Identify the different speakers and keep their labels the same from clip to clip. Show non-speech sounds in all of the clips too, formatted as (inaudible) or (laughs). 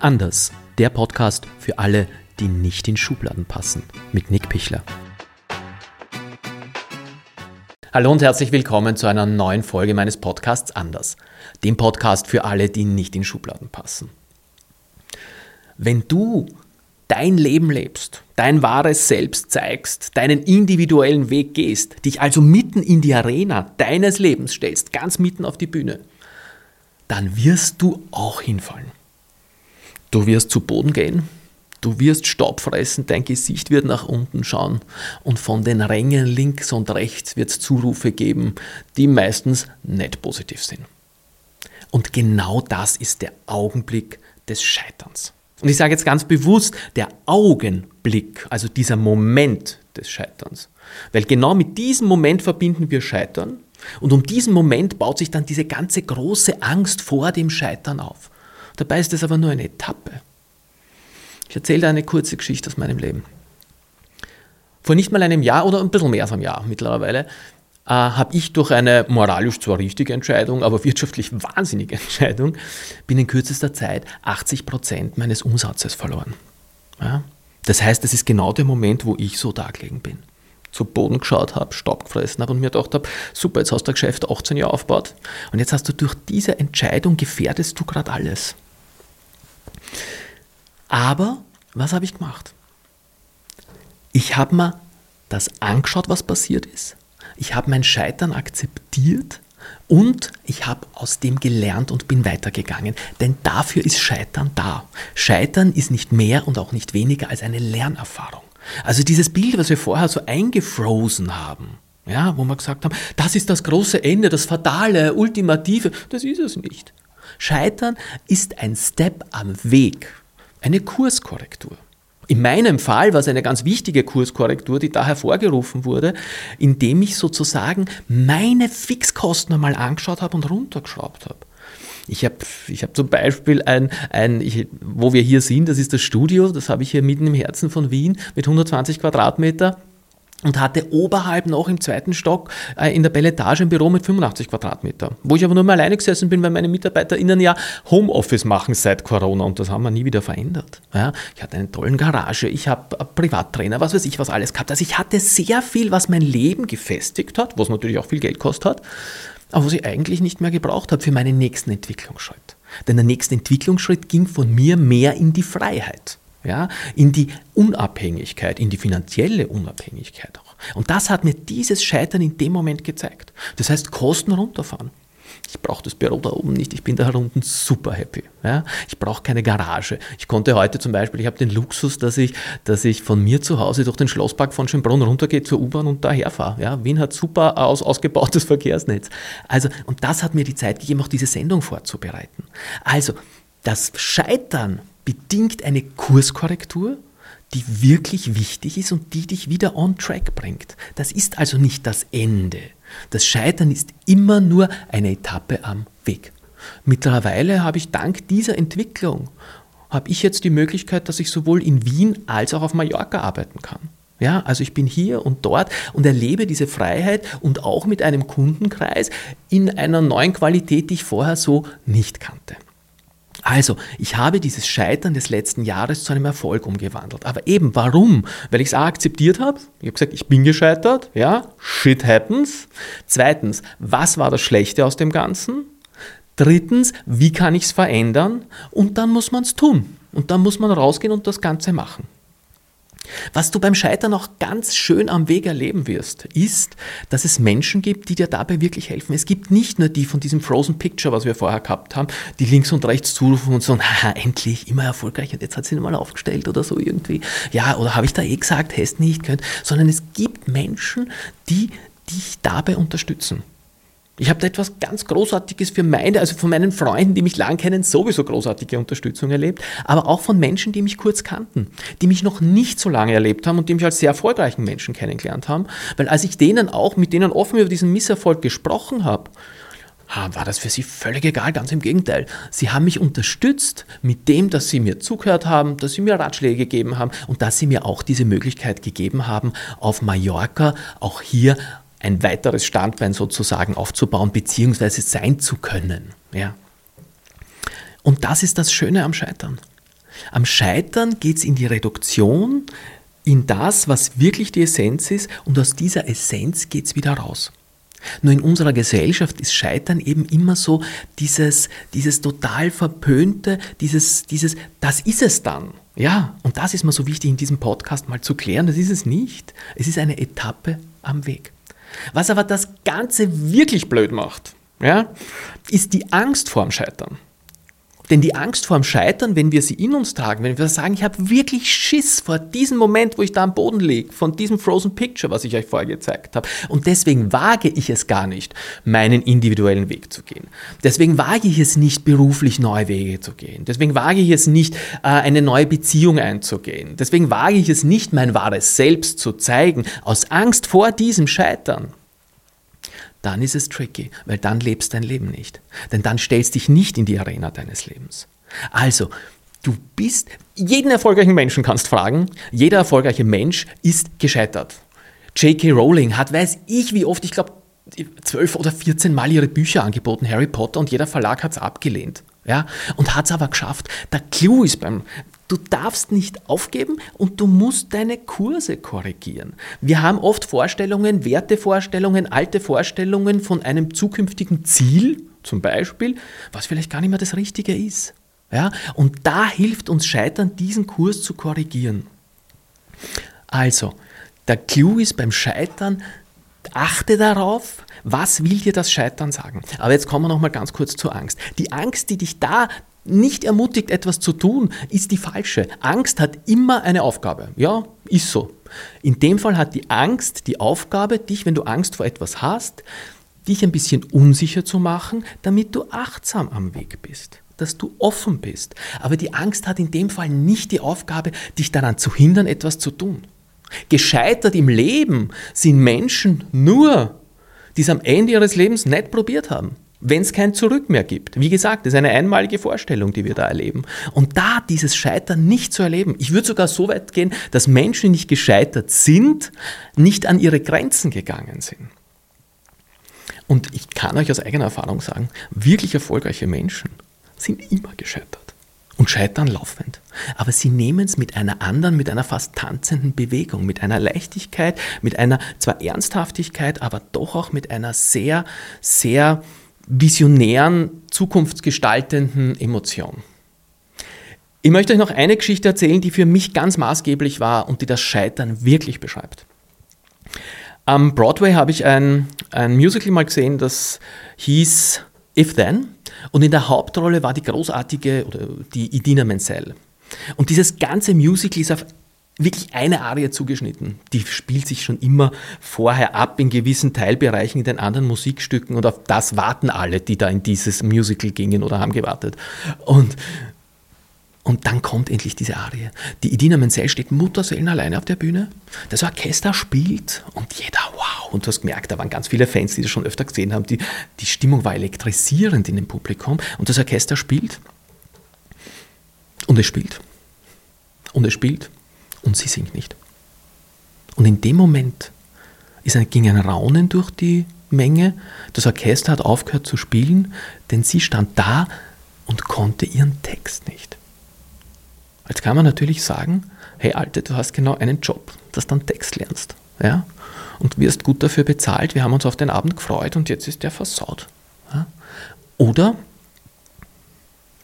Speaker 1: Anders, der Podcast für alle, die nicht in Schubladen passen, mit Nick Pichler. Hallo und herzlich willkommen zu einer neuen Folge meines Podcasts Anders, dem Podcast für alle, die nicht in Schubladen passen. Wenn du dein Leben lebst, dein wahres Selbst zeigst, deinen individuellen Weg gehst, dich also mitten in die Arena deines Lebens stellst, ganz mitten auf die Bühne, dann wirst du auch hinfallen. Du wirst zu Boden gehen, du wirst Staub fressen, dein Gesicht wird nach unten schauen und von den Rängen links und rechts wird es Zurufe geben, die meistens nicht positiv sind. Und genau das ist der Augenblick des Scheiterns. Und ich sage jetzt ganz bewusst, der Augenblick, also dieser Moment des Scheiterns. Weil genau mit diesem Moment verbinden wir Scheitern. Und um diesen Moment baut sich dann diese ganze große Angst vor dem Scheitern auf. Dabei ist es aber nur eine Etappe. Ich erzähle eine kurze Geschichte aus meinem Leben. Vor nicht mal einem Jahr oder ein bisschen mehr als einem Jahr mittlerweile äh, habe ich durch eine moralisch zwar richtige Entscheidung, aber wirtschaftlich wahnsinnige Entscheidung binnen kürzester Zeit 80 Prozent meines Umsatzes verloren. Ja? Das heißt, es ist genau der Moment, wo ich so da gelegen bin. Zu Boden geschaut habe, Staub gefressen habe und mir gedacht habe, super, jetzt hast du ein Geschäft 18 Jahre aufgebaut und jetzt hast du durch diese Entscheidung gefährdest du gerade alles. Aber was habe ich gemacht? Ich habe mir das angeschaut, was passiert ist. Ich habe mein Scheitern akzeptiert und ich habe aus dem gelernt und bin weitergegangen. Denn dafür ist Scheitern da. Scheitern ist nicht mehr und auch nicht weniger als eine Lernerfahrung. Also dieses Bild, was wir vorher so eingefrozen haben, ja, wo wir gesagt haben, das ist das große Ende, das fatale, ultimative, das ist es nicht. Scheitern ist ein Step am Weg, eine Kurskorrektur. In meinem Fall war es eine ganz wichtige Kurskorrektur, die da hervorgerufen wurde, indem ich sozusagen meine Fixkosten einmal angeschaut habe und runtergeschraubt habe. Ich habe ich hab zum Beispiel ein, ein ich, wo wir hier sind, das ist das Studio, das habe ich hier mitten im Herzen von Wien mit 120 Quadratmeter und hatte oberhalb noch im zweiten Stock äh, in der Belletage ein Büro mit 85 Quadratmeter, wo ich aber nur mal alleine gesessen bin, weil meine MitarbeiterInnen ja Homeoffice machen seit Corona und das haben wir nie wieder verändert. Ja, ich hatte eine tolle Garage, ich habe Privattrainer, was weiß ich, was alles gehabt. Also ich hatte sehr viel, was mein Leben gefestigt hat, was natürlich auch viel Geld kostet hat, aber was ich eigentlich nicht mehr gebraucht habe für meinen nächsten Entwicklungsschritt. Denn der nächste Entwicklungsschritt ging von mir mehr in die Freiheit ja, in die Unabhängigkeit, in die finanzielle Unabhängigkeit auch. Und das hat mir dieses Scheitern in dem Moment gezeigt. Das heißt, Kosten runterfahren. Ich brauche das Büro da oben nicht, ich bin da unten super happy. Ja? Ich brauche keine Garage. Ich konnte heute zum Beispiel, ich habe den Luxus, dass ich, dass ich von mir zu Hause durch den Schlosspark von Schönbrunn runtergehe zur U-Bahn und daher fahre. Ja? Wien hat super aus, ausgebautes (laughs) Verkehrsnetz. Also, und das hat mir die Zeit gegeben, auch diese Sendung vorzubereiten. Also, das Scheitern bedingt eine Kurskorrektur, die wirklich wichtig ist und die dich wieder on track bringt. Das ist also nicht das Ende. Das Scheitern ist immer nur eine Etappe am Weg. Mittlerweile habe ich dank dieser Entwicklung habe ich jetzt die Möglichkeit, dass ich sowohl in Wien als auch auf Mallorca arbeiten kann. Ja, also ich bin hier und dort und erlebe diese Freiheit und auch mit einem Kundenkreis in einer neuen Qualität, die ich vorher so nicht kannte. Also, ich habe dieses Scheitern des letzten Jahres zu einem Erfolg umgewandelt. Aber eben, warum? Weil ich es akzeptiert habe. Ich habe gesagt, ich bin gescheitert. Ja, shit happens. Zweitens, was war das Schlechte aus dem Ganzen? Drittens, wie kann ich es verändern? Und dann muss man es tun. Und dann muss man rausgehen und das Ganze machen. Was du beim Scheitern auch ganz schön am Weg erleben wirst, ist, dass es Menschen gibt, die dir dabei wirklich helfen. Es gibt nicht nur die von diesem Frozen Picture, was wir vorher gehabt haben, die links und rechts zurufen und sagen, (laughs) haha, endlich, immer erfolgreich und jetzt hat sie mal aufgestellt oder so irgendwie. Ja, oder habe ich da eh gesagt, hättest nicht könnt, sondern es gibt Menschen, die dich dabei unterstützen. Ich habe da etwas ganz Großartiges für meine, also von meinen Freunden, die mich lang kennen, sowieso großartige Unterstützung erlebt, aber auch von Menschen, die mich kurz kannten, die mich noch nicht so lange erlebt haben und die mich als sehr erfolgreichen Menschen kennengelernt haben. Weil als ich denen auch, mit denen offen über diesen Misserfolg gesprochen habe, war das für sie völlig egal, ganz im Gegenteil. Sie haben mich unterstützt mit dem, dass sie mir zugehört haben, dass sie mir Ratschläge gegeben haben und dass sie mir auch diese Möglichkeit gegeben haben, auf Mallorca auch hier ein weiteres Standbein sozusagen aufzubauen, beziehungsweise sein zu können. Ja. Und das ist das Schöne am Scheitern. Am Scheitern geht es in die Reduktion, in das, was wirklich die Essenz ist, und aus dieser Essenz geht es wieder raus. Nur in unserer Gesellschaft ist Scheitern eben immer so dieses, dieses total verpönte, dieses, dieses, das ist es dann. Ja, und das ist mir so wichtig in diesem Podcast mal zu klären, das ist es nicht. Es ist eine Etappe am Weg. Was aber das Ganze wirklich blöd macht, ja, ist die Angst vorm Scheitern. Denn die Angst vor dem Scheitern, wenn wir sie in uns tragen, wenn wir sagen, ich habe wirklich Schiss vor diesem Moment, wo ich da am Boden liege, von diesem Frozen Picture, was ich euch vorher gezeigt habe. Und deswegen wage ich es gar nicht, meinen individuellen Weg zu gehen. Deswegen wage ich es nicht, beruflich neue Wege zu gehen. Deswegen wage ich es nicht, äh, eine neue Beziehung einzugehen. Deswegen wage ich es nicht, mein wahres Selbst zu zeigen, aus Angst vor diesem Scheitern dann ist es tricky, weil dann lebst dein Leben nicht. Denn dann stellst dich nicht in die Arena deines Lebens. Also, du bist, jeden erfolgreichen Menschen kannst fragen, jeder erfolgreiche Mensch ist gescheitert. J.K. Rowling hat, weiß ich wie oft, ich glaube, zwölf oder 14 Mal ihre Bücher angeboten, Harry Potter, und jeder Verlag hat es abgelehnt. Ja, und hat es aber geschafft. Der Clou ist beim, Du darfst nicht aufgeben und du musst deine Kurse korrigieren. Wir haben oft Vorstellungen, Wertevorstellungen, alte Vorstellungen von einem zukünftigen Ziel, zum Beispiel, was vielleicht gar nicht mehr das Richtige ist. Ja? Und da hilft uns Scheitern, diesen Kurs zu korrigieren. Also, der Clou ist beim Scheitern, achte darauf, was will dir das Scheitern sagen? Aber jetzt kommen wir noch mal ganz kurz zur Angst. Die Angst, die dich da nicht ermutigt, etwas zu tun, ist die falsche. Angst hat immer eine Aufgabe. Ja, ist so. In dem Fall hat die Angst die Aufgabe, dich, wenn du Angst vor etwas hast, dich ein bisschen unsicher zu machen, damit du achtsam am Weg bist, dass du offen bist. Aber die Angst hat in dem Fall nicht die Aufgabe, dich daran zu hindern, etwas zu tun. Gescheitert im Leben sind Menschen nur, die es am Ende ihres Lebens nicht probiert haben wenn es kein Zurück mehr gibt. Wie gesagt, das ist eine einmalige Vorstellung, die wir da erleben. Und da dieses Scheitern nicht zu erleben, ich würde sogar so weit gehen, dass Menschen, die nicht gescheitert sind, nicht an ihre Grenzen gegangen sind. Und ich kann euch aus eigener Erfahrung sagen, wirklich erfolgreiche Menschen sind immer gescheitert und scheitern laufend. Aber sie nehmen es mit einer anderen, mit einer fast tanzenden Bewegung, mit einer Leichtigkeit, mit einer zwar Ernsthaftigkeit, aber doch auch mit einer sehr, sehr visionären, zukunftsgestaltenden Emotion. Ich möchte euch noch eine Geschichte erzählen, die für mich ganz maßgeblich war und die das Scheitern wirklich beschreibt. Am Broadway habe ich ein, ein Musical mal gesehen, das hieß If Then und in der Hauptrolle war die großartige oder die Idina Menzel. Und dieses ganze Musical ist auf wirklich eine Arie zugeschnitten. Die spielt sich schon immer vorher ab in gewissen Teilbereichen in den anderen Musikstücken und auf das warten alle, die da in dieses Musical gingen oder haben gewartet. Und, und dann kommt endlich diese Arie. Die Idina Menzel steht Mutterseelen alleine auf der Bühne. Das Orchester spielt und jeder, wow. Und du hast gemerkt, da waren ganz viele Fans, die das schon öfter gesehen haben. Die, die Stimmung war elektrisierend in dem Publikum. Und das Orchester spielt. Und es spielt. Und es spielt und sie singt nicht. Und in dem Moment ist ein, ging ein Raunen durch die Menge. Das Orchester hat aufgehört zu spielen, denn sie stand da und konnte ihren Text nicht. Jetzt kann man natürlich sagen, hey Alte, du hast genau einen Job, dass du dann Text lernst. Ja? Und wirst gut dafür bezahlt, wir haben uns auf den Abend gefreut und jetzt ist der versaut. Ja? Oder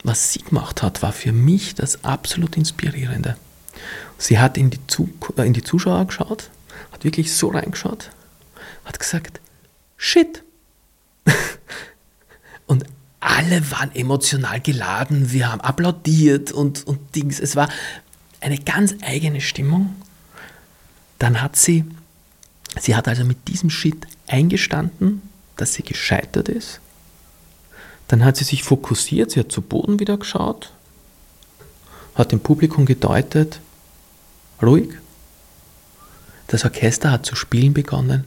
Speaker 1: was sie gemacht hat, war für mich das absolut Inspirierende. Sie hat in die, äh, in die Zuschauer geschaut, hat wirklich so reingeschaut, hat gesagt, shit. (laughs) und alle waren emotional geladen, wir haben applaudiert und, und Dings. Es war eine ganz eigene Stimmung. Dann hat sie, sie hat also mit diesem Shit eingestanden, dass sie gescheitert ist. Dann hat sie sich fokussiert, sie hat zu Boden wieder geschaut, hat dem Publikum gedeutet, ruhig. Das Orchester hat zu spielen begonnen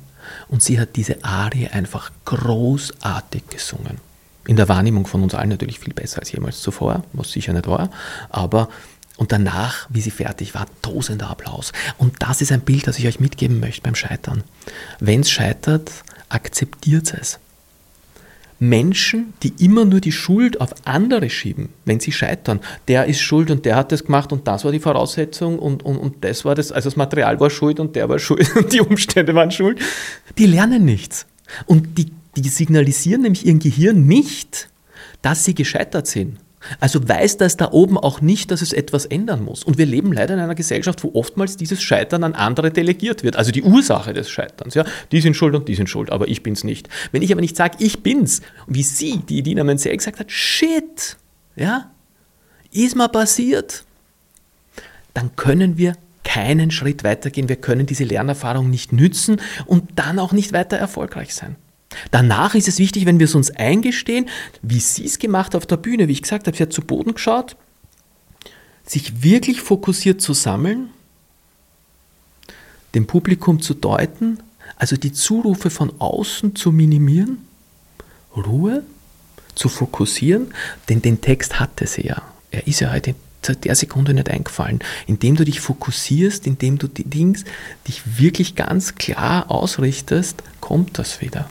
Speaker 1: und sie hat diese Arie einfach großartig gesungen. In der Wahrnehmung von uns allen natürlich viel besser als jemals zuvor, was sicher nicht war, aber und danach, wie sie fertig war, tosender Applaus. Und das ist ein Bild, das ich euch mitgeben möchte beim Scheitern. Wenn es scheitert, akzeptiert es. Menschen, die immer nur die Schuld auf andere schieben, wenn sie scheitern. Der ist schuld und der hat das gemacht und das war die Voraussetzung und, und, und das war das, also das Material war schuld und der war (laughs) schuld und die Umstände waren schuld. Die lernen nichts. Und die, die signalisieren nämlich ihrem Gehirn nicht, dass sie gescheitert sind. Also weiß das da oben auch nicht, dass es etwas ändern muss. Und wir leben leider in einer Gesellschaft, wo oftmals dieses Scheitern an andere delegiert wird. Also die Ursache des Scheiterns. Ja? Die sind schuld und die sind schuld, aber ich bin's nicht. Wenn ich aber nicht sage, ich bin's, wie sie, die Edina Menzel gesagt hat, shit, ja, ist mal passiert, dann können wir keinen Schritt weitergehen. Wir können diese Lernerfahrung nicht nützen und dann auch nicht weiter erfolgreich sein. Danach ist es wichtig, wenn wir es uns eingestehen, wie sie es gemacht auf der Bühne, wie ich gesagt habe, sie hat zu Boden geschaut, sich wirklich fokussiert zu sammeln, dem Publikum zu deuten, also die Zurufe von außen zu minimieren, Ruhe zu fokussieren, denn den Text hatte sie ja. Er ist ja heute seit der Sekunde nicht eingefallen. Indem du dich fokussierst, indem du die Dings, dich wirklich ganz klar ausrichtest, kommt das wieder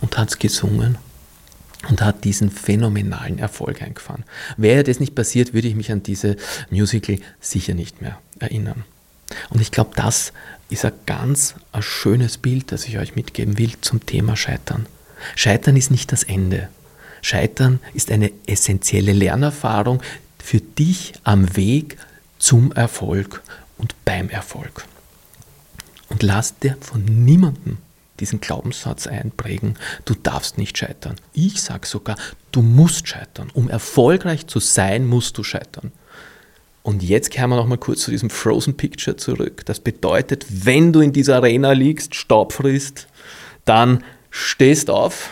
Speaker 1: und hat es gesungen und hat diesen phänomenalen Erfolg eingefahren. Wäre das nicht passiert, würde ich mich an diese Musical sicher nicht mehr erinnern. Und ich glaube, das ist ein ganz ein schönes Bild, das ich euch mitgeben will zum Thema Scheitern. Scheitern ist nicht das Ende. Scheitern ist eine essentielle Lernerfahrung für dich am Weg zum Erfolg und beim Erfolg. Und lass dir von niemandem diesen Glaubenssatz einprägen, du darfst nicht scheitern. Ich sage sogar, du musst scheitern. Um erfolgreich zu sein, musst du scheitern. Und jetzt kehren wir nochmal kurz zu diesem Frozen Picture zurück. Das bedeutet, wenn du in dieser Arena liegst, Staub frisst, dann stehst auf,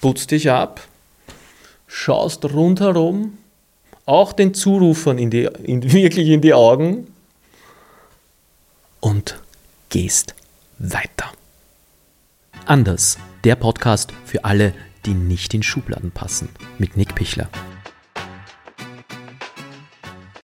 Speaker 1: putzt dich ab, schaust rundherum, auch den Zurufern in die, in, (laughs) wirklich in die Augen und gehst weiter. Anders, der Podcast für alle, die nicht in Schubladen passen, mit Nick Pichler.